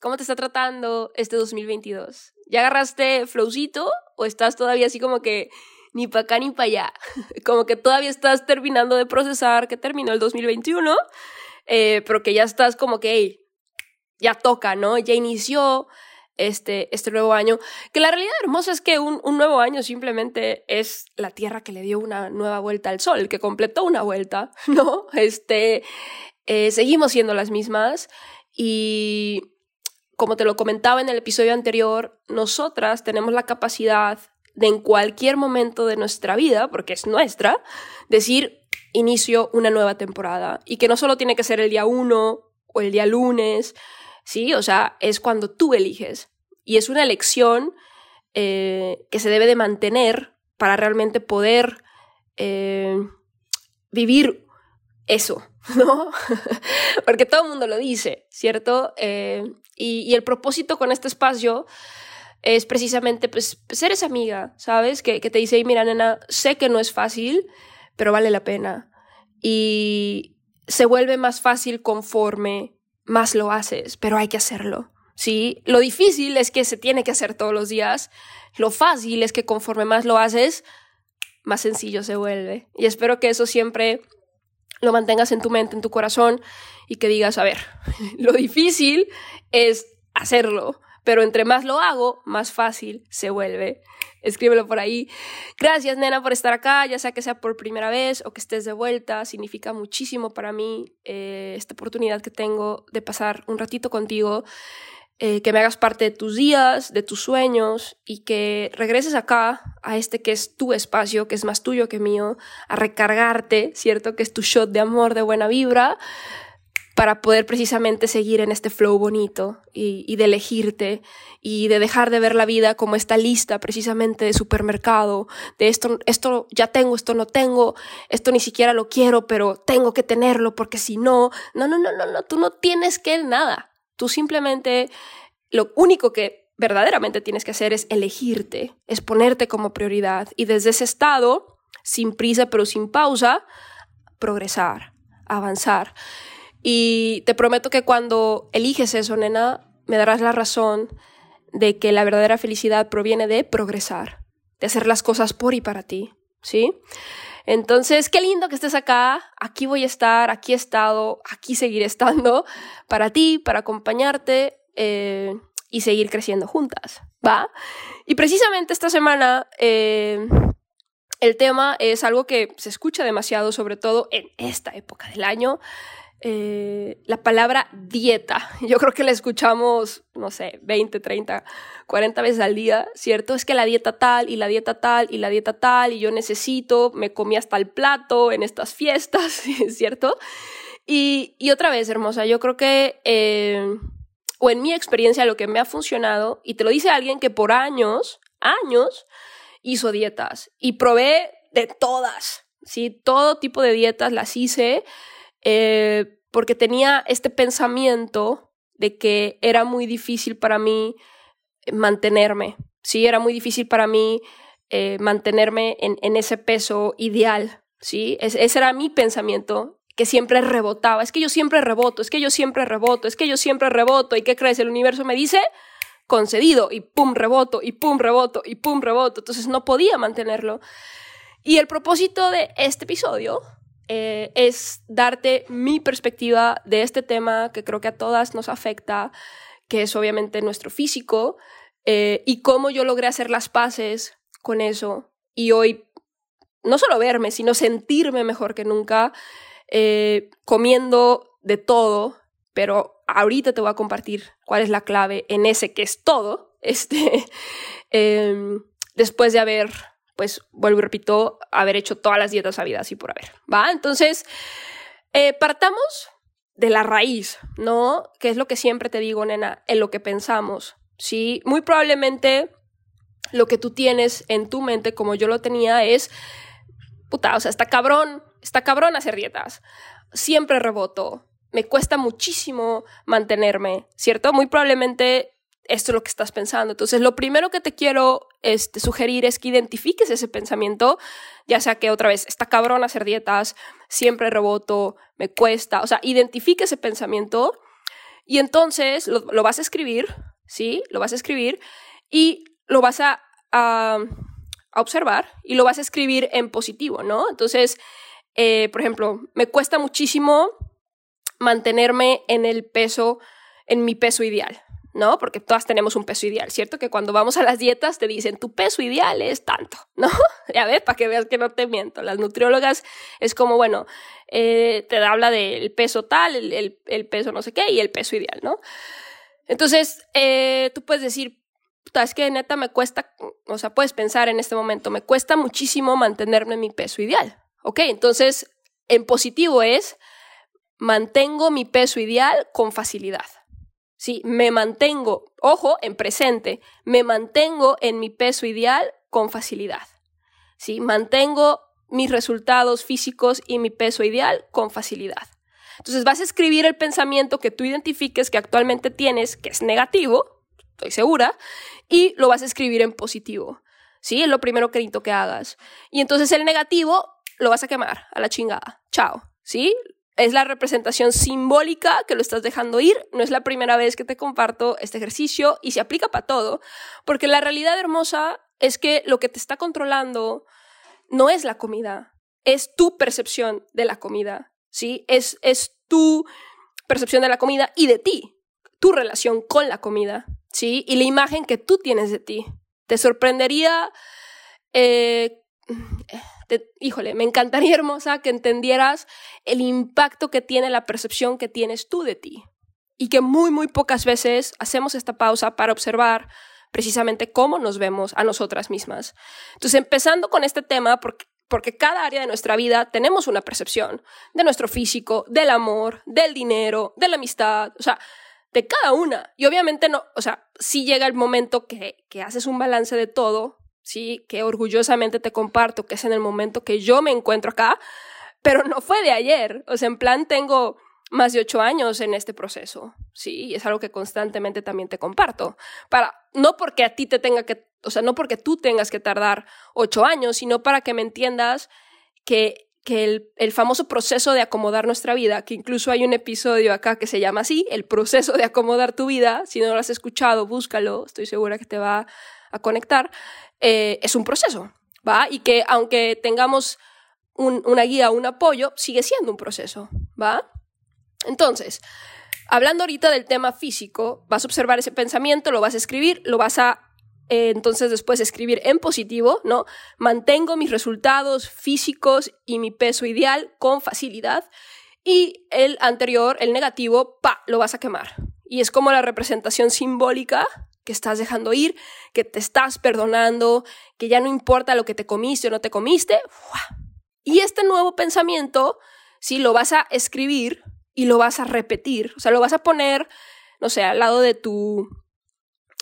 ¿Cómo te está tratando este 2022? ¿Ya agarraste flowcito o estás todavía así como que ni para acá ni para allá? Como que todavía estás terminando de procesar que terminó el 2021, eh, pero que ya estás como que, ya toca, ¿no? Ya inició este, este nuevo año. Que la realidad hermosa es que un, un, nuevo año simplemente es la Tierra que le dio una nueva vuelta al Sol, que completó una vuelta, ¿no? Este, eh, seguimos siendo las mismas y como te lo comentaba en el episodio anterior, nosotras tenemos la capacidad de en cualquier momento de nuestra vida, porque es nuestra, decir inicio una nueva temporada y que no solo tiene que ser el día 1 o el día lunes, ¿sí? O sea, es cuando tú eliges. Y es una elección eh, que se debe de mantener para realmente poder eh, vivir eso, ¿no? Porque todo el mundo lo dice, ¿cierto? Eh, y, el propósito con este espacio es precisamente, pues, ser esa amiga, ¿sabes? Que, que te dice, mira, nena, sé que no es fácil, pero vale la pena. Y se vuelve más fácil conforme más lo haces, pero hay que hacerlo. ¿sí? Lo difícil es que se tiene que hacer todos los días. Lo fácil es que conforme más lo haces, más sencillo se vuelve. Y espero que eso siempre lo mantengas en tu mente, en tu corazón y que digas, a ver, lo difícil es hacerlo, pero entre más lo hago, más fácil se vuelve. Escríbelo por ahí. Gracias, nena, por estar acá, ya sea que sea por primera vez o que estés de vuelta. Significa muchísimo para mí eh, esta oportunidad que tengo de pasar un ratito contigo, eh, que me hagas parte de tus días, de tus sueños y que regreses acá a este que es tu espacio, que es más tuyo que mío, a recargarte, ¿cierto? Que es tu shot de amor, de buena vibra para poder precisamente seguir en este flow bonito y, y, de elegirte y de dejar de ver la vida como esta lista precisamente de supermercado, de esto, esto ya tengo, esto no tengo, esto ni siquiera lo quiero, pero tengo que tenerlo porque si no, no, no, no, no, no, tú no tienes que nada, tú simplemente lo único que verdaderamente tienes que hacer es elegirte, es ponerte como prioridad y desde ese estado, sin prisa pero sin pausa, progresar, avanzar. Y te prometo que cuando eliges eso, nena, me darás la razón de que la verdadera felicidad proviene de progresar, de hacer las cosas por y para ti, ¿sí? Entonces, qué lindo que estés acá, aquí voy a estar, aquí he estado, aquí seguiré estando, para ti, para acompañarte eh, y seguir creciendo juntas, ¿va? Y precisamente esta semana... Eh, el tema es algo que se escucha demasiado, sobre todo en esta época del año, eh, la palabra dieta. Yo creo que la escuchamos, no sé, 20, 30, 40 veces al día, ¿cierto? Es que la dieta tal y la dieta tal y la dieta tal y yo necesito, me comí hasta el plato en estas fiestas, ¿cierto? Y, y otra vez, hermosa, yo creo que, eh, o en mi experiencia, lo que me ha funcionado, y te lo dice alguien que por años, años, hizo dietas y probé de todas, ¿sí? Todo tipo de dietas las hice eh, porque tenía este pensamiento de que era muy difícil para mí mantenerme, ¿sí? Era muy difícil para mí eh, mantenerme en, en, ese peso ideal, ¿sí? Es, ese era mi pensamiento que siempre rebotaba, es que yo siempre reboto, es que yo siempre reboto, es que yo siempre reboto, ¿y qué crees? El universo me dice concedido y pum reboto y pum reboto y pum reboto, entonces no podía mantenerlo. Y el propósito de este episodio eh, es darte mi perspectiva de este tema que creo que a todas nos afecta, que es obviamente nuestro físico, eh, y cómo yo logré hacer las paces con eso y hoy no solo verme, sino sentirme mejor que nunca, eh, comiendo de todo, pero ahorita te voy a compartir cuál es la clave en ese que es todo, este, em, después de haber, pues, vuelvo y repito, haber hecho todas las dietas habidas y por haber, ¿va? Entonces, eh, partamos de la raíz, ¿no? Que es lo que siempre te digo, nena, en lo que pensamos, ¿sí? Muy probablemente lo que tú tienes en tu mente, como yo lo tenía, es, puta, o sea, está cabrón, está cabrón hacer dietas. Siempre reboto, me cuesta muchísimo mantenerme, ¿cierto? Muy probablemente esto es lo que estás pensando. Entonces, lo primero que te quiero este, sugerir es que identifiques ese pensamiento, ya sea que otra vez, está cabrón hacer dietas, siempre reboto, me cuesta, o sea, identifique ese pensamiento y entonces lo, vas a escribir, ¿sí? Lo vas a escribir y lo vas a, observar y lo vas a escribir en positivo, ¿no? Entonces, eh, por ejemplo, me cuesta muchísimo mantenerme en el peso, en mi peso ideal, ¿no? Porque todas tenemos un peso ideal, ¿cierto? Que cuando vamos a las dietas te dicen, tu peso ideal es tanto, ¿no? ya ves, para que veas que no te miento. Las nutriólogas es como, bueno, eh, te habla del peso tal, el, peso no sé qué y el peso ideal, ¿no? Entonces, eh, tú puedes decir, puta, es que neta me cuesta, o sea, puedes pensar en este momento, me cuesta muchísimo mantenerme en mi peso ideal, ¿ok? Entonces, en positivo es, mantengo mi peso ideal con facilidad. Sí, me mantengo, ojo, en presente, me mantengo en mi peso ideal con facilidad. Sí, mantengo mis resultados físicos y mi peso ideal con facilidad. Entonces vas a escribir el pensamiento que tú identifiques que actualmente tienes, que es negativo, estoy segura, y lo vas a escribir en positivo. ¿Sí? Es lo primero que que hagas. Y entonces el negativo lo vas a quemar a la chingada. Chao. ¿Sí? Es la representación simbólica que lo estás dejando ir. No es la primera vez que te comparto este ejercicio y se aplica para todo, porque la realidad hermosa es que lo que te está controlando no es la comida, es tu percepción de la comida, ¿sí? Es, es tu percepción de la comida y de ti, tu relación con la comida, ¿sí? Y la imagen que tú tienes de ti. Te sorprendería eh, híjole, me encantaría, hermosa, que entendieras el impacto que tiene la percepción que tienes tú de ti. Y que muy, muy pocas veces hacemos esta pausa para observar precisamente cómo nos vemos a nosotras mismas. Entonces, empezando con este tema, porque, porque cada área de nuestra vida tenemos una percepción de nuestro físico, del amor, del dinero, de la amistad, o sea, de cada una. Y obviamente no, o sea, si llega el momento que, que haces un balance de todo, sí, que orgullosamente te comparto, que es en el momento que yo me encuentro acá, pero no fue de ayer. O sea, en plan tengo más de ocho años en este proceso, sí, y es algo que constantemente también te comparto. Para, no porque a ti te tenga que, o sea, no porque tú tengas que tardar ocho años, sino para que me entiendas que que el, el, famoso proceso de acomodar nuestra vida, que incluso hay un episodio acá que se llama así, el proceso de acomodar tu vida, si no lo has escuchado, búscalo, estoy segura que te va a conectar, eh, es un proceso, ¿va? Y que aunque tengamos una guía, un apoyo, sigue siendo un proceso, ¿va? Entonces, hablando ahorita del tema físico, vas a observar ese pensamiento, lo vas a escribir, lo vas a eh, entonces después escribir en positivo, ¿no? Mantengo mis resultados físicos y mi peso ideal con facilidad. Y el anterior, el negativo, pa, lo vas a quemar. Y es como la representación simbólica que estás dejando ir, que te estás perdonando, que ya no importa lo que te comiste o no te comiste. Y este nuevo pensamiento, sí, lo vas a escribir y lo vas a repetir, o sea, lo vas a poner, no sé, al lado de tu,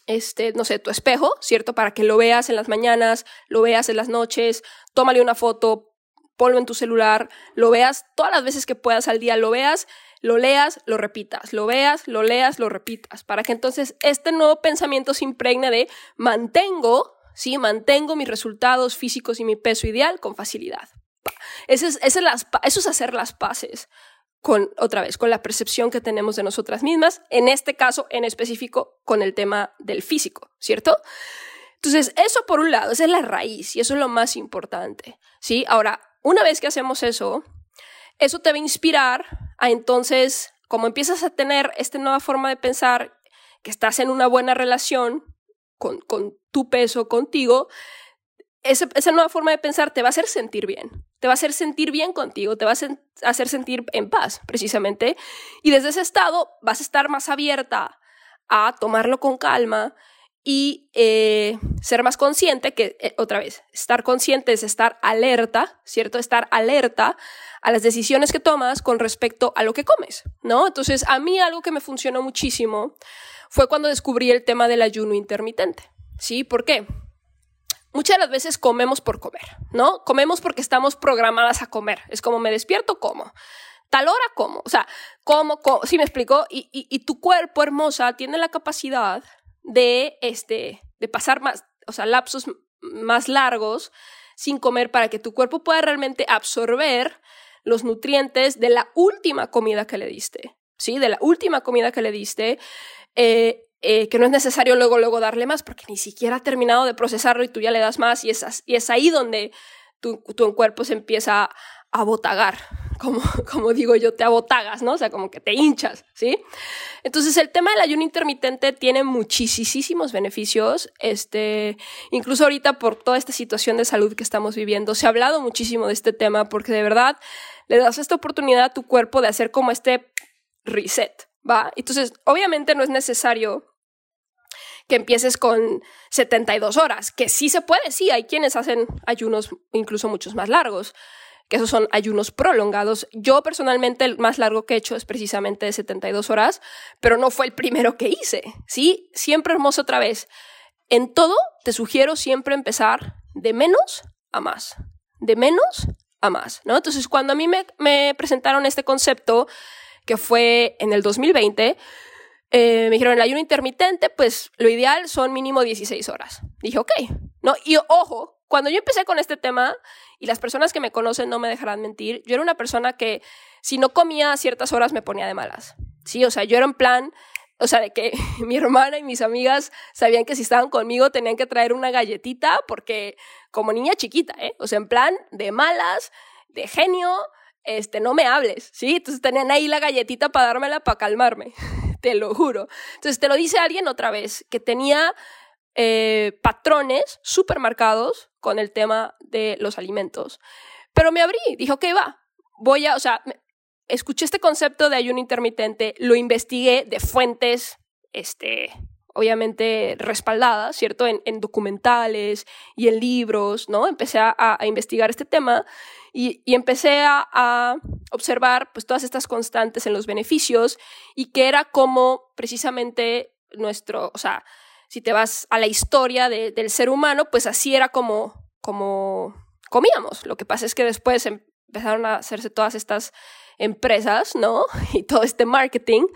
este, no sé, tu espejo, ¿cierto? Para que lo veas en las mañanas, lo veas en las noches, tómale una foto, ponlo en tu celular, lo veas todas las veces que puedas al día, lo veas lo leas, lo repitas, lo veas, lo leas, lo repitas, para que entonces este nuevo pensamiento se impregne de mantengo, ¿sí? Mantengo mis resultados físicos y mi peso ideal con facilidad. Eso es, eso es hacer las paces con, otra vez, con la percepción que tenemos de nosotras mismas, en este caso en específico con el tema del físico, ¿cierto? Entonces, eso por un lado, esa es la raíz y eso es lo más importante, ¿sí? Ahora, una vez que hacemos eso, eso te va a inspirar a entonces, como empiezas a tener esta nueva forma de pensar, que estás en una buena relación con, con tu peso, contigo, esa nueva forma de pensar te va a hacer sentir bien, te va a hacer sentir bien contigo, te va a hacer sentir en paz, precisamente. Y desde ese estado vas a estar más abierta a tomarlo con calma y eh, ser más consciente, que eh, otra vez, estar consciente es estar alerta, ¿cierto? Estar alerta a las decisiones que tomas con respecto a lo que comes, ¿no? Entonces, a mí algo que me funcionó muchísimo fue cuando descubrí el tema del ayuno intermitente, ¿sí? ¿Por qué? Muchas de las veces comemos por comer, ¿no? Comemos porque estamos programadas a comer. Es como me despierto, como. Tal hora como. O sea, como, como ¿sí me explico? Y, y, tu cuerpo hermosa tiene la capacidad de, este, de pasar más, o sea, lapsos más largos sin comer para que tu cuerpo pueda realmente absorber los nutrientes de la última comida que le diste, ¿sí? De la última comida que le diste. Eh, eh, que no es necesario luego, luego darle más, porque ni siquiera ha terminado de procesarlo y tú ya le das más y es, y es ahí donde tu, tu cuerpo se empieza a botagar, como, como digo yo, te abotagas, ¿no? O sea, como que te hinchas, ¿sí? Entonces, el tema del ayuno intermitente tiene muchísimos beneficios, este, incluso ahorita por toda esta situación de salud que estamos viviendo, se ha hablado muchísimo de este tema porque de verdad le das esta oportunidad a tu cuerpo de hacer como este reset, ¿va? Entonces, obviamente no es necesario que empieces con 72 horas, que sí se puede, sí, hay quienes hacen ayunos incluso muchos más largos, que esos son ayunos prolongados. Yo personalmente el más largo que he hecho es precisamente de 72 horas, pero no fue el primero que hice, ¿sí? Siempre hermoso otra vez. En todo te sugiero siempre empezar de menos a más, de menos a más, ¿no? Entonces, cuando a mí me, me presentaron este concepto, que fue en el 2020, eh, me dijeron, el ayuno intermitente, pues lo ideal son mínimo 16 horas. Dije, ok, ¿no? Y ojo, cuando yo empecé con este tema, y las personas que me conocen no me dejarán mentir, yo era una persona que si no comía a ciertas horas me ponía de malas. Sí, o sea, yo era en plan, o sea, de que mi hermana y mis amigas sabían que si estaban conmigo tenían que traer una galletita porque como niña chiquita, ¿eh? O sea, en plan de malas, de genio, este, no me hables, ¿sí? Entonces tenían ahí la galletita para dármela para calmarme. te lo juro. Entonces te lo dice alguien otra vez, que tenía eh, patrones súper marcados con el tema de los alimentos. Pero me abrí, dijo, ok, va, voy a, o sea, escuché este concepto de ayuno intermitente, lo investigué de fuentes, este, obviamente respaldadas, ¿cierto? En, documentales y en libros, ¿no? Empecé a, investigar este tema y, empecé a, observar pues todas estas constantes en los beneficios y que era como precisamente nuestro, o sea, si te vas a la historia del ser humano, pues así era como, como comíamos. Lo que pasa es que después empezaron a hacerse todas estas empresas, ¿no? Y todo este marketing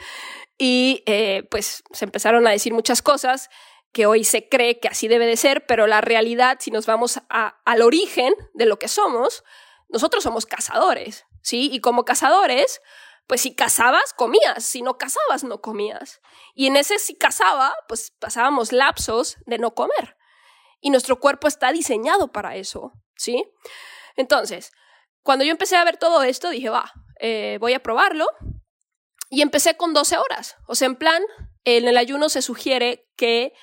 y eh, pues se empezaron a decir muchas cosas que hoy se cree que así debe de ser, pero la realidad, si nos vamos al origen de lo que somos, nosotros somos cazadores, ¿sí? Y como cazadores, pues si cazabas, comías, si no cazabas, no comías. Y en ese si cazaba, pues pasábamos lapsos de no comer. Y nuestro cuerpo está diseñado para eso, ¿sí? Entonces, cuando yo empecé a ver todo esto, dije, va, eh, voy a probarlo, y empecé con 12 horas. O sea, en plan, en el ayuno se sugiere que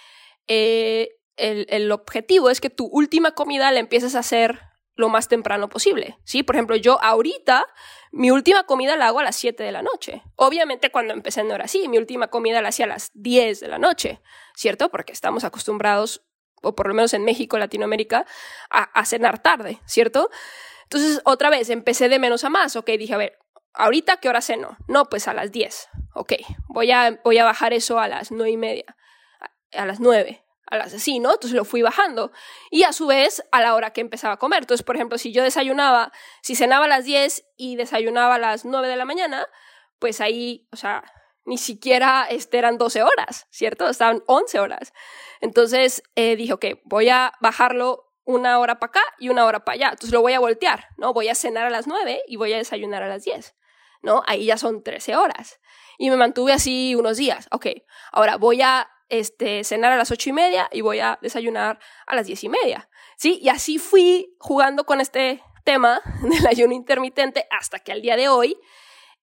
eh, el, objetivo es que tu última comida la empieces a hacer lo más temprano posible. ¿sí? Por ejemplo, yo ahorita mi última comida la hago a las 7 de la noche. Obviamente cuando empecé no era así, mi última comida la hacía a las 10 de la noche, ¿cierto? Porque estamos acostumbrados, o por lo menos en México, Latinoamérica, a, a cenar tarde, ¿cierto? Entonces, otra vez, empecé de menos a más, ok, dije, a ver, ¿Ahorita qué hora ceno? No, pues a las 10. Ok, voy a, voy a bajar eso a las nueve y media, a, las 9, a las así, ¿no? Entonces lo fui bajando. Y a su vez, a la hora que empezaba a comer. Entonces, por ejemplo, si yo desayunaba, si cenaba a las 10 y desayunaba a las 9 de la mañana, pues ahí, o sea, ni siquiera este, eran 12 horas, ¿cierto? Estaban 11 horas. Entonces eh, dije, ok, voy a bajarlo una hora para acá y una hora para allá. Entonces lo voy a voltear, ¿no? Voy a cenar a las 9 y voy a desayunar a las 10. ¿no? Ahí ya son 13 horas. Y me mantuve así unos días. Ok, ahora voy a este, cenar a las ocho y media y voy a desayunar a las diez y media. ¿Sí? Y así fui jugando con este tema del ayuno intermitente hasta que al día de hoy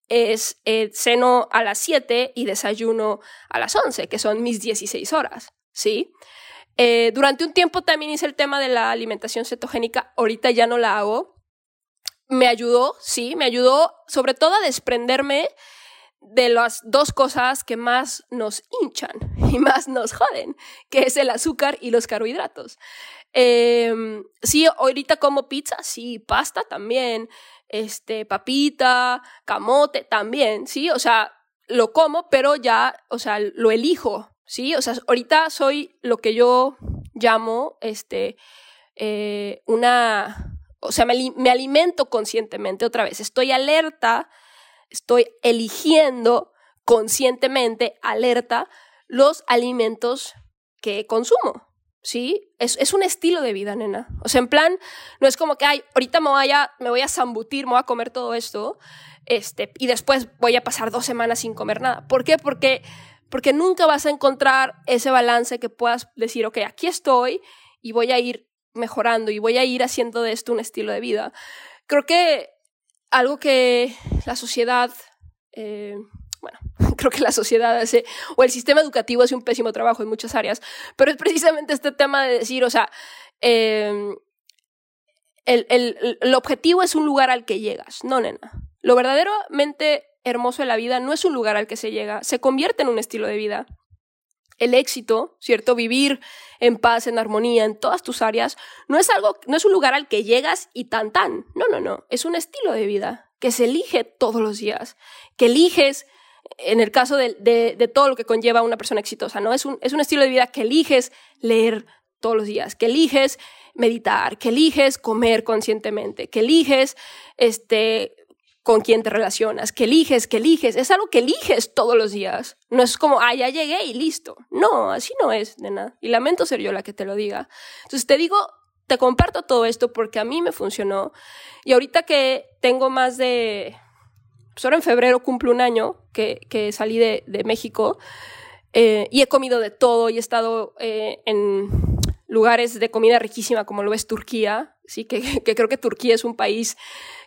es eh, ceno a las 7 y desayuno a las 11, que son mis 16 horas. ¿Sí? Eh, durante un tiempo también hice el tema de la alimentación cetogénica, ahorita ya no la hago. Me ayudó, sí, me ayudó sobre todo a desprenderme de las dos cosas que más nos hinchan y más nos joden, que es el azúcar y los carbohidratos. Em, sí, ahorita como pizza, sí, pasta también, este, papita, camote también, sí, o sea, lo como, pero ya, o sea, lo elijo, sí, o sea, ahorita soy lo que yo llamo, este, eh, una, o sea, me, me alimento conscientemente otra vez, estoy alerta, estoy eligiendo conscientemente, alerta, los alimentos que consumo. ¿sí? Es, es, un estilo de vida, nena. O sea, en plan, no es como que, ay, ahorita me voy a, me voy a zambutir, me voy a comer todo esto, este, y después voy a pasar dos semanas sin comer nada. ¿Por qué? Porque, porque nunca vas a encontrar ese balance que puedas decir, ok, aquí estoy y voy a ir mejorando y voy a ir haciendo de esto un estilo de vida. Creo que algo que la sociedad... Eh, bueno, creo que la sociedad hace, o el sistema educativo hace un pésimo trabajo en muchas áreas, pero es precisamente este tema de decir, o sea, em, el, el, el objetivo es un lugar al que llegas, no, nena. Lo verdaderamente hermoso de la vida no es un lugar al que se llega, se convierte en un estilo de vida. El éxito, ¿cierto? Vivir en paz, en armonía, en todas tus áreas, no es algo, no es un lugar al que llegas y tan tan. No, no, no. Es un estilo de vida que se elige todos los días, que eliges en el caso de, de, todo lo que conlleva una persona exitosa, ¿no? Es un, es un estilo de vida que eliges leer todos los días, que eliges meditar, que eliges comer conscientemente, que eliges este, con quién te relacionas, que eliges, que eliges. Es algo que eliges todos los días. No es como, ah, ya llegué y listo. No, así no es, nena. Y lamento ser yo la que te lo diga. Entonces te digo, te comparto todo esto porque a mí me funcionó. Y ahorita que tengo más de pues ahora en febrero cumplo un año que, salí de, México eh, y he comido de todo y he estado eh, en lugares de comida riquísima como lo es Turquía, sí que, creo que Turquía es un país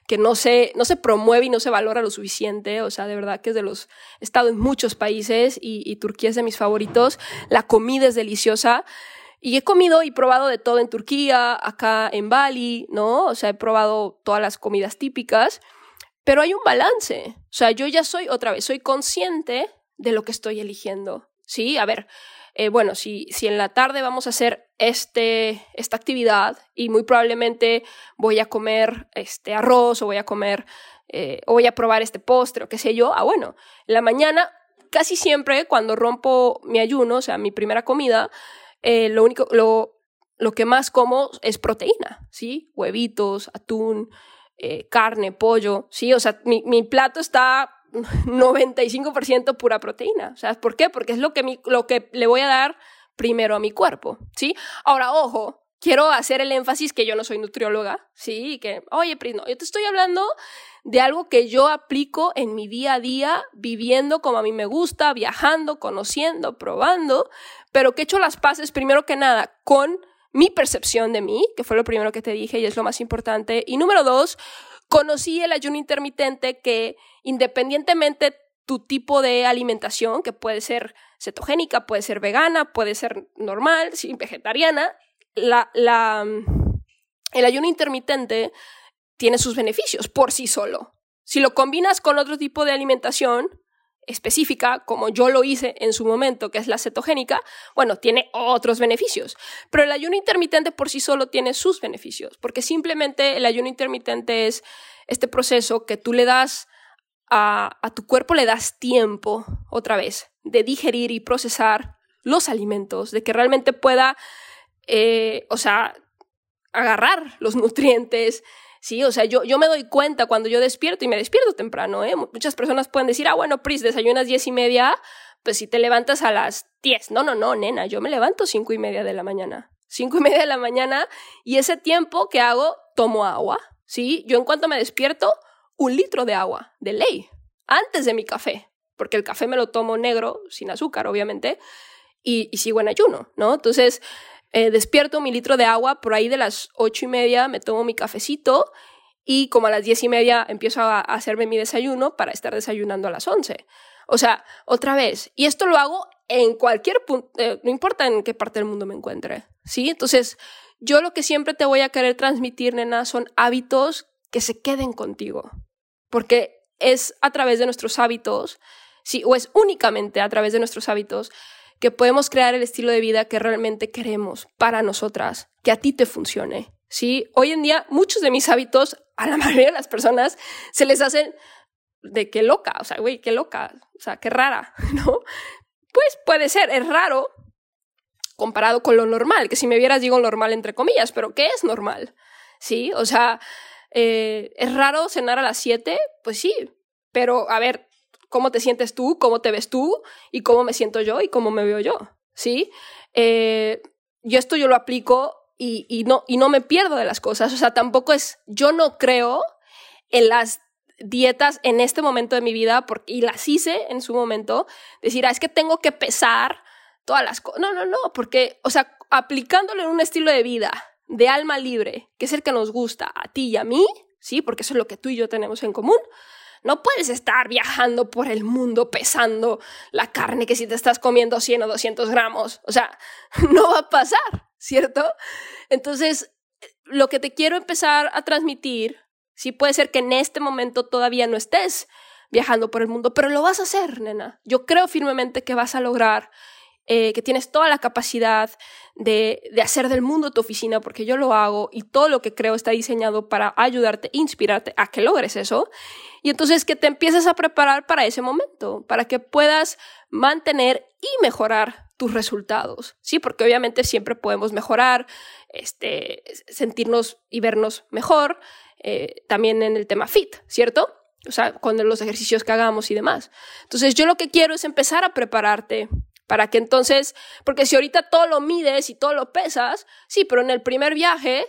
que no se, no se promueve y no se valora lo suficiente, o sea, de verdad que es de los, he estado en muchos países y, y Turquía es de mis favoritos, la comida es deliciosa. Y he comido y probado de todo en Turquía, acá en Bali, ¿no? O sea, he probado todas las comidas típicas. Pero hay un balance. O sea, yo ya soy, otra vez, soy consciente de lo que estoy eligiendo. Sí, a ver, eh, bueno, si, si en la tarde vamos a hacer este, esta actividad y muy probablemente voy a comer este arroz o voy a comer eh, o voy a probar este postre o qué sé yo, ah, bueno, en la mañana casi siempre cuando rompo mi ayuno, o sea, mi primera comida, eh, lo único, lo, lo que más como es proteína, ¿sí? Huevitos, atún, carne, pollo, ¿sí? O sea, mi, mi plato está 95% pura proteína. Sea, ¿por qué? Porque es lo que, lo que le voy a dar primero a mi cuerpo, ¿sí? Ahora, ojo, quiero hacer el énfasis que yo no soy nutrióloga, ¿sí? Que, oye, Pris, no, yo te estoy hablando de algo que yo aplico en mi día a día, viviendo como a mí me gusta, viajando, conociendo, probando, pero que he hecho las paces primero que nada con mi percepción de mí, que fue lo primero que te dije y es lo más importante. Y número dos, conocí el ayuno intermitente que independientemente tu tipo de alimentación, que puede ser cetogénica, puede ser vegana, puede ser normal, sin vegetariana, el ayuno intermitente tiene sus beneficios por sí solo. Si lo combinas con otro tipo de alimentación, específica, como yo lo hice en su momento, que es la cetogénica, bueno, tiene otros beneficios. Pero el ayuno intermitente por sí solo tiene sus beneficios, porque simplemente el ayuno intermitente es este proceso que tú le das a, a tu cuerpo, le das tiempo, otra vez, de digerir y procesar los alimentos, de que realmente pueda, eh, o sea, agarrar los nutrientes, Sí, o sea, yo, yo me doy cuenta cuando yo despierto y me despierto temprano, ¿eh? Muchas personas pueden decir, ah, bueno, Pris, desayunas diez y media, pues si te levantas a las diez. No, no, no, nena, yo me levanto cinco y media de la mañana. Cinco y media de la mañana y ese tiempo que hago, tomo agua, ¿sí? Yo en cuanto me despierto, un litro de agua, de ley, antes de mi café, porque el café me lo tomo negro, sin azúcar, obviamente, y, y sigo en ayuno, ¿no? Entonces, eh, despierto mi litro de agua, por ahí de las ocho y media me tomo mi cafecito y como a las diez y media empiezo a, hacerme mi desayuno para estar desayunando a las once. O sea, otra vez, y esto lo hago en cualquier punto, eh, no importa en qué parte del mundo me encuentre, ¿sí? Entonces, yo lo que siempre te voy a querer transmitir, nena, son hábitos que se queden contigo, porque es a través de nuestros hábitos, sí, o es únicamente a través de nuestros hábitos que podemos crear el estilo de vida que realmente queremos para nosotras, que a ti te funcione, ¿sí? Hoy en día muchos de mis hábitos a la mayoría de las personas se les hacen de qué loca, o sea, güey, qué loca, o sea, qué rara, ¿no? Pues puede ser, es raro comparado con lo normal, que si me vieras digo normal entre comillas, pero ¿qué es normal? ¿Sí? O sea, eh, ¿es raro cenar a las 7? Pues sí, pero a ver, ¿cómo te sientes tú? ¿Cómo te ves tú? ¿Y cómo me siento yo? ¿Y cómo me veo yo? ¿Sí? Eh, yo esto yo lo aplico y, no, y no me pierdo de las cosas. O sea, tampoco es, yo no creo en las dietas en este momento de mi vida, porque, y las hice en su momento, decir, ah, es que tengo que pesar todas las cosas. No, no, no, porque, o sea, aplicándole un estilo de vida de alma libre, que es el que nos gusta a ti y a mí, ¿sí? Porque eso es lo que tú y yo tenemos en común. No puedes estar viajando por el mundo pesando la carne que si te estás comiendo 100 o 200 gramos. O sea, no va a pasar. ¿cierto? Entonces, lo que te quiero empezar a transmitir, sí puede ser que en este momento todavía no estés viajando por el mundo, pero lo vas a hacer, nena. Yo creo firmemente que vas a lograr, eh, que tienes toda la capacidad de, de, hacer del mundo tu oficina, porque yo lo hago y todo lo que creo está diseñado para ayudarte, inspirarte a que logres eso. Y entonces que te empieces a preparar para ese momento, para que puedas mantener y mejorar tus resultados, ¿sí? Porque obviamente siempre podemos mejorar, este, sentirnos y vernos mejor, eh, también en el tema fit, ¿cierto? O sea, con los ejercicios que hagamos y demás. Entonces, yo lo que quiero es empezar a prepararte para que entonces, porque si ahorita todo lo mides y todo lo pesas, sí, pero en el primer viaje,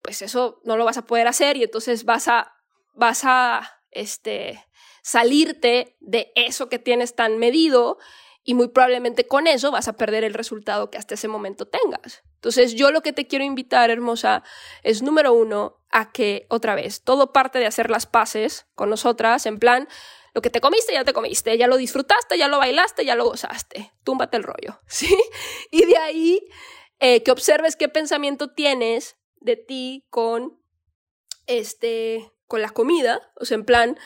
pues eso no lo vas a poder hacer y entonces vas a, vas a, este, salirte de eso que tienes tan medido y muy probablemente con eso vas a perder el resultado que hasta ese momento tengas. Entonces yo lo que te quiero invitar, hermosa, es número uno, a que otra vez, todo parte de hacer las paces con nosotras, en plan, lo que te comiste, ya te comiste, ya lo disfrutaste, ya lo bailaste, ya lo gozaste, túmbate el rollo, ¿sí? Y de ahí eh, que observes qué pensamiento tienes de ti con, este, con la comida, o sea, en plan,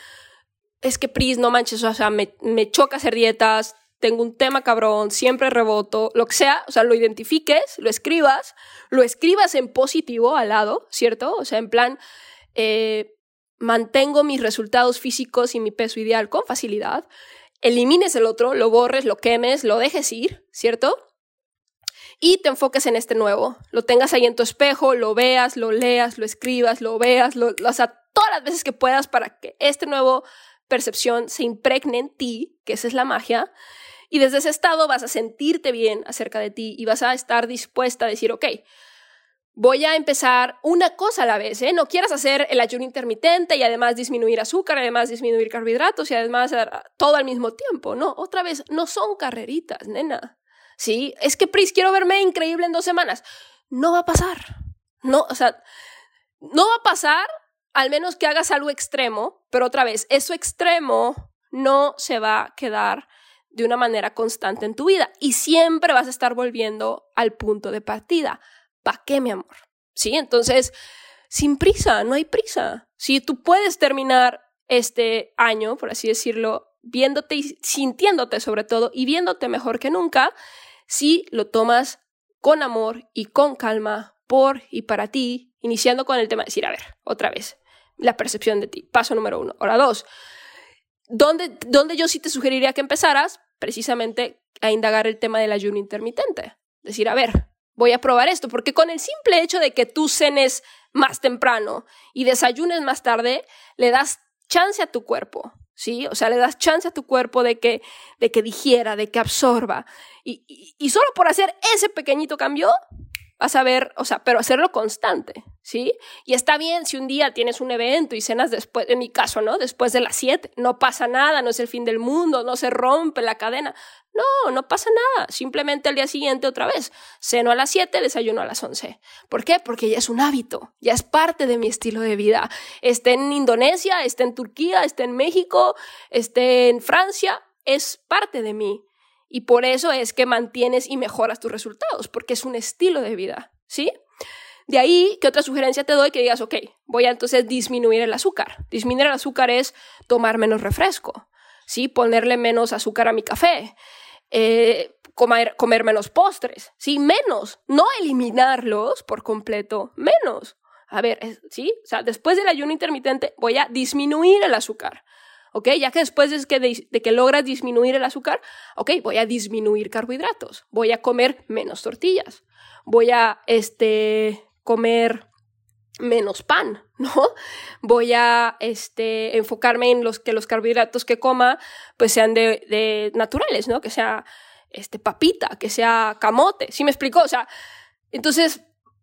es que Pris, no manches, o sea, me, me choca hacer dietas, tengo un tema cabrón, siempre reboto, lo que sea, o sea, lo identifiques, lo escribas, lo escribas en positivo al lado, ¿cierto? O sea, en plan, eh, mantengo mis resultados físicos y mi peso ideal con facilidad, elimines el otro, lo borres, lo quemes, lo dejes ir, ¿cierto? Y te enfoques en este nuevo, lo tengas ahí en tu espejo, lo veas, lo leas, lo escribas, lo veas, lo, o sea, todas las veces que puedas para que este nuevo percepción se impregne en ti, que esa es la magia, y desde ese estado vas a sentirte bien acerca de ti y vas a estar dispuesta a decir, ok, voy a empezar una cosa a la vez, ¿eh? No quieras hacer el ayuno intermitente y además disminuir azúcar, además disminuir carbohidratos y además todo al mismo tiempo. No, otra vez, no son carreritas, nena. Sí, es que Pris, quiero verme increíble en dos semanas. No va a pasar. No, o sea, no va a pasar al menos que hagas algo extremo, pero otra vez, eso extremo no se va a quedar de una manera constante en tu vida y siempre vas a estar volviendo al punto de partida. ¿Para qué, mi amor? ¿Sí? Entonces, sin prisa, no hay prisa. Si tú puedes terminar este año, por así decirlo, viéndote y sintiéndote sobre todo y viéndote mejor que nunca, si lo tomas con amor y con calma por y para ti, iniciando con el tema de decir, a ver, otra vez, la percepción de ti. Paso número uno. Ahora dos, ¿dónde, dónde yo sí te sugeriría que empezaras? precisamente a indagar el tema del ayuno intermitente. Decir, a ver, voy a probar esto, porque con el simple hecho de que tú cenes más temprano y desayunes más tarde, le das chance a tu cuerpo, ¿sí? O sea, le das chance a tu cuerpo de que, de que digiera, de que absorba. Y, y solo por hacer ese pequeñito cambio, vas a ver, o sea, pero hacerlo constante, ¿sí? Y está bien si un día tienes un evento y cenas después, en mi caso, ¿no? Después de las 7, no pasa nada, no es el fin del mundo, no se rompe la cadena. No, no pasa nada, simplemente al día siguiente otra vez. Ceno a las 7, desayuno a las 11. ¿Por qué? Porque ya es un hábito, ya es parte de mi estilo de vida. Esté en Indonesia, esté en Turquía, esté en México, esté en Francia, es parte de mí. Y por eso es que mantienes y mejoras tus resultados, porque es un estilo de vida, ¿sí? De ahí, ¿qué otra sugerencia te doy? Que digas, ok, voy a entonces disminuir el azúcar. Disminuir el azúcar es tomar menos refresco, ¿sí? Ponerle menos azúcar a mi café, eh, comer, comer menos postres, ¿sí? Menos, no eliminarlos por completo, menos. A ver, ¿sí? O sea, después del ayuno intermitente voy a disminuir el azúcar. ¿Ok? Ya que después de que, de, que logras disminuir el azúcar, ok, voy a disminuir carbohidratos, voy a comer menos tortillas, voy a este, comer menos pan, ¿no? Voy a este, enfocarme en los que los carbohidratos que coma pues sean de, naturales, ¿no? Que sea este, papita, que sea camote, ¿sí me explico? O sea, entonces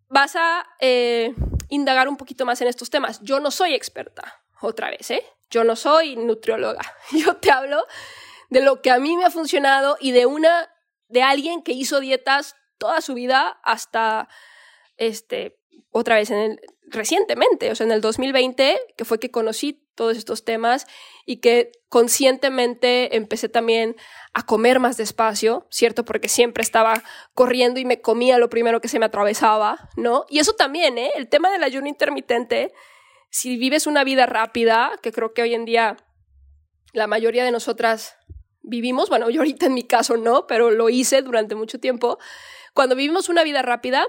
vas a eh, indagar un poquito más en estos temas. Yo no soy experta, otra vez, ¿eh? Yo no soy nutrióloga. Yo te hablo de lo que a mí me ha funcionado y de una, de alguien que hizo dietas toda su vida hasta, este, otra vez en el, recientemente, o sea, en el 2020, que fue que conocí todos estos temas y que conscientemente empecé también a comer más despacio, ¿cierto? Porque siempre estaba corriendo y me comía lo primero que se me atravesaba, ¿no? Y eso también, ¿eh? El tema del ayuno intermitente si vives una vida rápida, que creo que hoy en día la mayoría de nosotras vivimos, bueno, yo ahorita en mi caso no, pero lo hice durante mucho tiempo, cuando vivimos una vida rápida,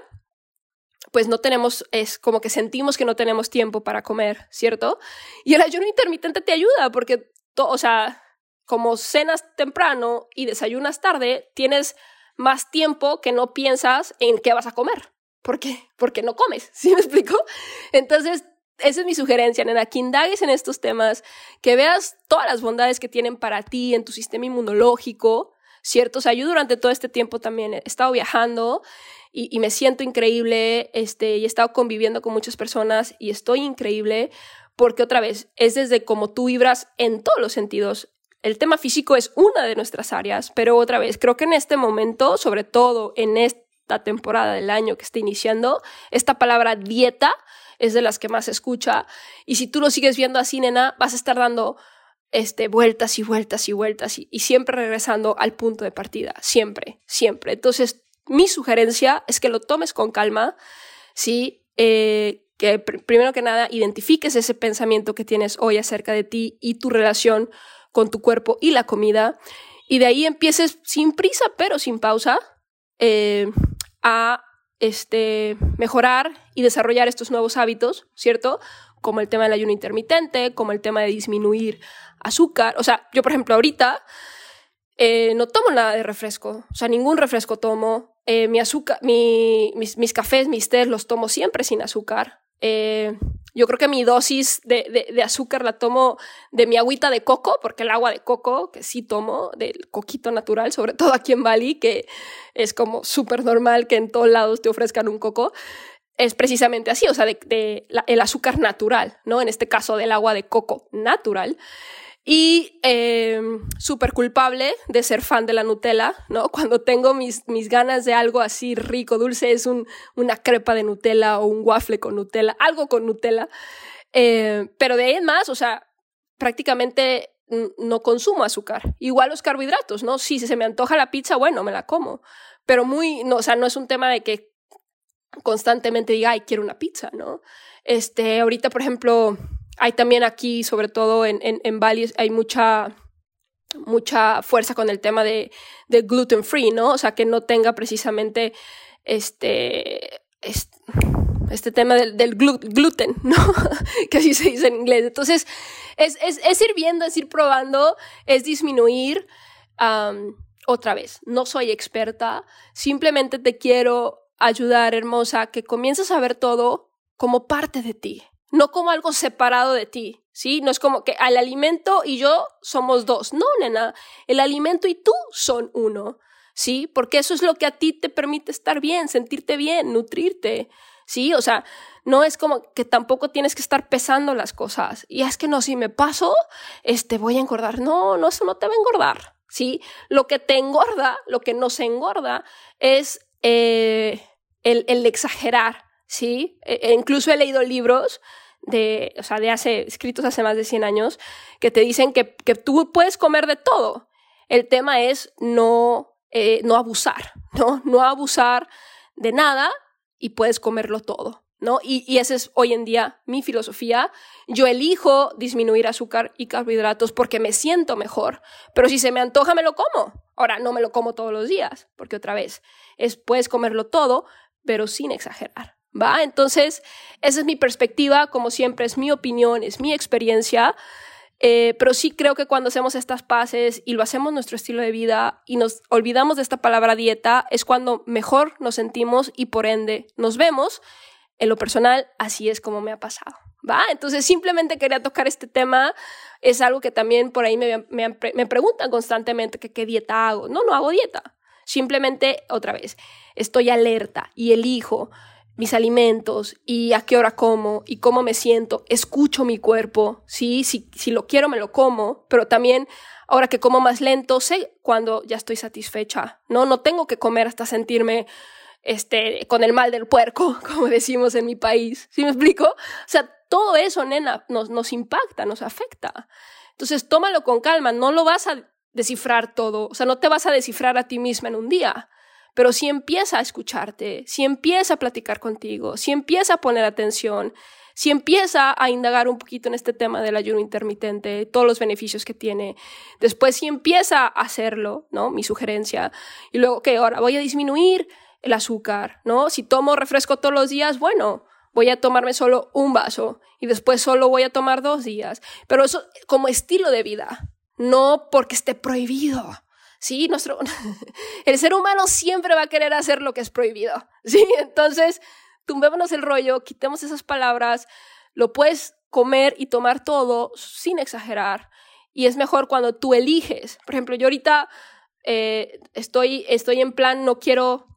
pues no tenemos, es como que sentimos que no tenemos tiempo para comer, ¿cierto? Y el ayuno intermitente te ayuda porque, o sea, como cenas temprano y desayunas tarde, tienes más tiempo que no piensas en qué vas a comer. ¿Por qué? Porque no comes, ¿sí me explico? Entonces esa es mi sugerencia, nena, que indagues en estos temas, que veas todas las bondades que tienen para ti en tu sistema inmunológico, ¿cierto? O sea, yo durante todo este tiempo también he estado viajando y, me siento increíble, este, y he estado conviviendo con muchas personas y estoy increíble porque otra vez es desde como tú vibras en todos los sentidos. El tema físico es una de nuestras áreas, pero otra vez, creo que en este momento, sobre todo en esta temporada del año que está iniciando, esta palabra dieta es de las que más se escucha. Y si tú lo sigues viendo así, nena, vas a estar dando este, vueltas y vueltas y vueltas y, siempre regresando al punto de partida. Siempre, siempre. Entonces, mi sugerencia es que lo tomes con calma, ¿sí? Eh, que primero que nada identifiques ese pensamiento que tienes hoy acerca de ti y tu relación con tu cuerpo y la comida. Y de ahí empieces sin prisa, pero sin pausa, eh, a este, mejorar y desarrollar estos nuevos hábitos, ¿cierto? Como el tema del ayuno intermitente, como el tema de disminuir azúcar. O sea, yo, por ejemplo, ahorita eh, no tomo nada de refresco, o sea, ningún refresco tomo. Eh, mi azúcar, mis, mis, cafés, mis tés los tomo siempre sin azúcar. Eh, yo creo que mi dosis de, de, azúcar la tomo de mi agüita de coco, porque el agua de coco, que sí tomo, del coquito natural, sobre todo aquí en Bali, que es como súper normal que en todos lados te ofrezcan un coco, es precisamente así, o sea, de, de el azúcar natural, ¿no? En este caso del agua de coco natural. Y eh, súper culpable de ser fan de la Nutella, ¿no? Cuando tengo mis, mis ganas de algo así rico, dulce, es un, una crepa de Nutella o un waffle con Nutella, algo con Nutella. Eh, pero de ahí más, o sea, prácticamente no consumo azúcar. Igual los carbohidratos, ¿no? Si se me antoja la pizza, bueno, me la como. Pero muy, no, o sea, no es un tema de que constantemente diga, ay, quiero una pizza, ¿no? Este, ahorita, por ejemplo, hay también aquí, sobre todo en, en, en Bali, hay mucha, mucha fuerza con el tema de, de, gluten free, ¿no? O sea, que no tenga precisamente este, este, tema del, del gluten, ¿no? que así se dice en inglés. Entonces, es, es, es ir viendo, es ir probando, es disminuir. otra vez, no soy experta, simplemente te quiero ayudar, hermosa, que comiences a ver todo como parte de ti no como algo separado de ti, ¿sí? No es como que al alimento y yo somos dos. No, nena, el alimento y tú son uno, ¿sí? Porque eso es lo que a ti te permite estar bien, sentirte bien, nutrirte, ¿sí? O sea, no es como que tampoco tienes que estar pesando las cosas. Y es que no, si me paso, este, voy a engordar. No, no, eso no te va a engordar, ¿sí? Lo que te engorda, lo que no se engorda es eh, el, el exagerar, ¿sí? E, e incluso he leído libros de, o sea, de hace, escritos hace más de 100 años, que te dicen que, que tú puedes comer de todo. El tema es no, eh, no abusar, ¿no? No abusar de nada y puedes comerlo todo. ¿No? Y, y esa es hoy en día mi filosofía. Yo elijo disminuir azúcar y carbohidratos porque me siento mejor, pero si se me antoja me lo como. Ahora, no me lo como todos los días, porque otra vez, es, puedes comerlo todo, pero sin exagerar. ¿Va? Entonces, esa es mi perspectiva, como siempre, es mi opinión, es mi experiencia. Eh, pero sí creo que cuando hacemos estas paces y lo hacemos nuestro estilo de vida y nos olvidamos de esta palabra dieta, es cuando mejor nos sentimos y por ende nos vemos. En lo personal, así es como me ha pasado. ¿Va? Entonces simplemente quería tocar este tema. Es algo que también por ahí me, me, me preguntan constantemente que qué dieta hago. No, no hago dieta. Simplemente, otra vez, estoy alerta y elijo mis alimentos y a qué hora como y cómo me siento, escucho mi cuerpo, ¿sí? Si, si lo quiero me lo como, pero también ahora que como más lento sé cuando ya estoy satisfecha, ¿no? No tengo que comer hasta sentirme este, con el mal del puerco, como decimos en mi país, ¿sí me explico? O sea, todo eso, nena, nos, nos impacta, nos afecta. Entonces, tómalo con calma, no lo vas a descifrar todo, o sea, no te vas a descifrar a ti misma en un día pero si empieza a escucharte, si empieza a platicar contigo, si empieza a poner atención, si empieza a indagar un poquito en este tema del ayuno intermitente, todos los beneficios que tiene, después si empieza a hacerlo, ¿no? Mi sugerencia, y luego, que ahora voy a disminuir el azúcar, ¿no? Si tomo refresco todos los días, bueno, voy a tomarme solo un vaso y después solo voy a tomar dos días, pero eso como estilo de vida, no porque esté prohibido. Sí, nuestro, el ser humano siempre va a querer hacer lo que es prohibido. Sí, entonces, tumbémonos el rollo, quitemos esas palabras, lo puedes comer y tomar todo sin exagerar. Y es mejor cuando tú eliges. Por ejemplo, yo ahorita eh, estoy, estoy en plan, no quiero,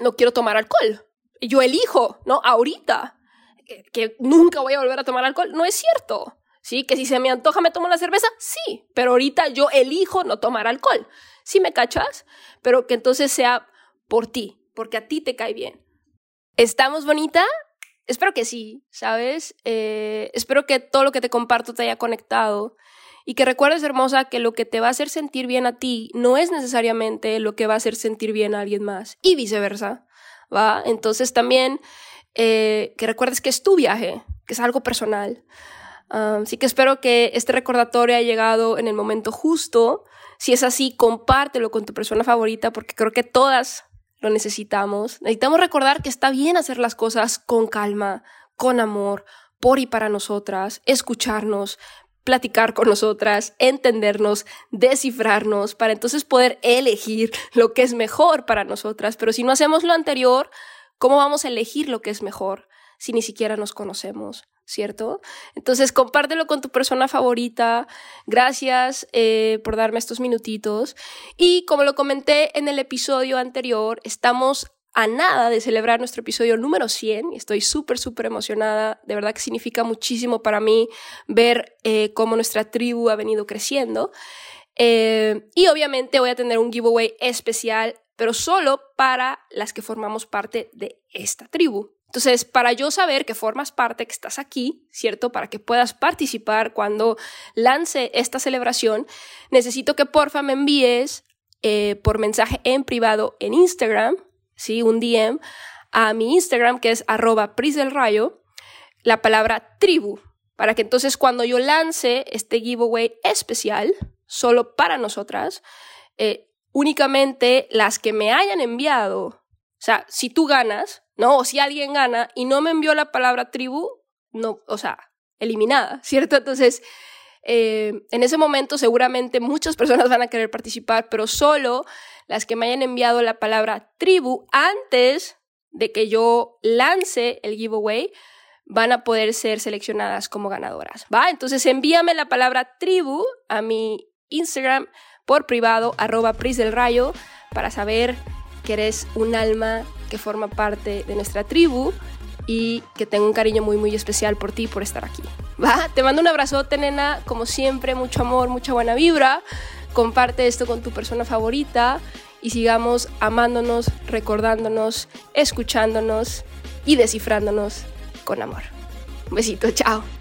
no quiero tomar alcohol. Yo elijo, ¿no? Ahorita, que, que nunca voy a volver a tomar alcohol. No es cierto. ¿Sí? Que si se me antoja me tomo la cerveza, sí, pero ahorita yo elijo no tomar alcohol. Sí me cachas, pero que entonces sea por ti, porque a ti te cae bien. ¿Estamos bonita? Espero que sí, ¿sabes? Eh, espero que todo lo que te comparto te haya conectado y que recuerdes, hermosa, que lo que te va a hacer sentir bien a ti no es necesariamente lo que va a hacer sentir bien a alguien más y viceversa, ¿va? Entonces también eh, que recuerdes que es tu viaje, que es algo personal así que espero que este recordatorio haya llegado en el momento justo. Si es así, compártelo con tu persona favorita porque creo que todas lo necesitamos. Necesitamos recordar que está bien hacer las cosas con calma, con amor, por y para nosotras, escucharnos, platicar con nosotras, entendernos, descifrarnos, para entonces poder elegir lo que es mejor para nosotras. Pero si no hacemos lo anterior, ¿cómo vamos a elegir lo que es mejor si ni siquiera nos conocemos? ¿Cierto? Entonces, compártelo con tu persona favorita. Gracias eh, por darme estos minutitos. Y como lo comenté en el episodio anterior, estamos a nada de celebrar nuestro episodio número 100 y estoy súper, súper emocionada. De verdad que significa muchísimo para mí ver eh, cómo nuestra tribu ha venido creciendo. Eh, y obviamente voy a tener un giveaway especial, pero solo para las que formamos parte de esta tribu. Entonces, para yo saber que formas parte, que estás aquí, ¿cierto? Para que puedas participar cuando lance esta celebración, necesito que porfa me envíes eh, por mensaje en privado en Instagram, ¿sí? Un DM a mi Instagram, que es arroba prisdelrayo, la palabra tribu, para que entonces cuando yo lance este giveaway especial, solo para nosotras, eh, únicamente las que me hayan enviado, o sea, si tú ganas, ¿no? O si alguien gana y no me envió la palabra tribu, no, o sea, eliminada, ¿cierto? Entonces, eh, en ese momento seguramente muchas personas van a querer participar, pero solo las que me hayan enviado la palabra tribu antes de que yo lance el giveaway van a poder ser seleccionadas como ganadoras, ¿va? Entonces envíame la palabra tribu a mi Instagram por privado, arroba Pris del Rayo, para saber que eres un alma que forma parte de nuestra tribu y que tengo un cariño muy muy especial por ti por estar aquí. ¿Va? Te mando un abrazote, nena, como siempre, mucho amor, mucha buena vibra. Comparte esto con tu persona favorita y sigamos amándonos, recordándonos, escuchándonos y descifrándonos con amor. Un besito, chao.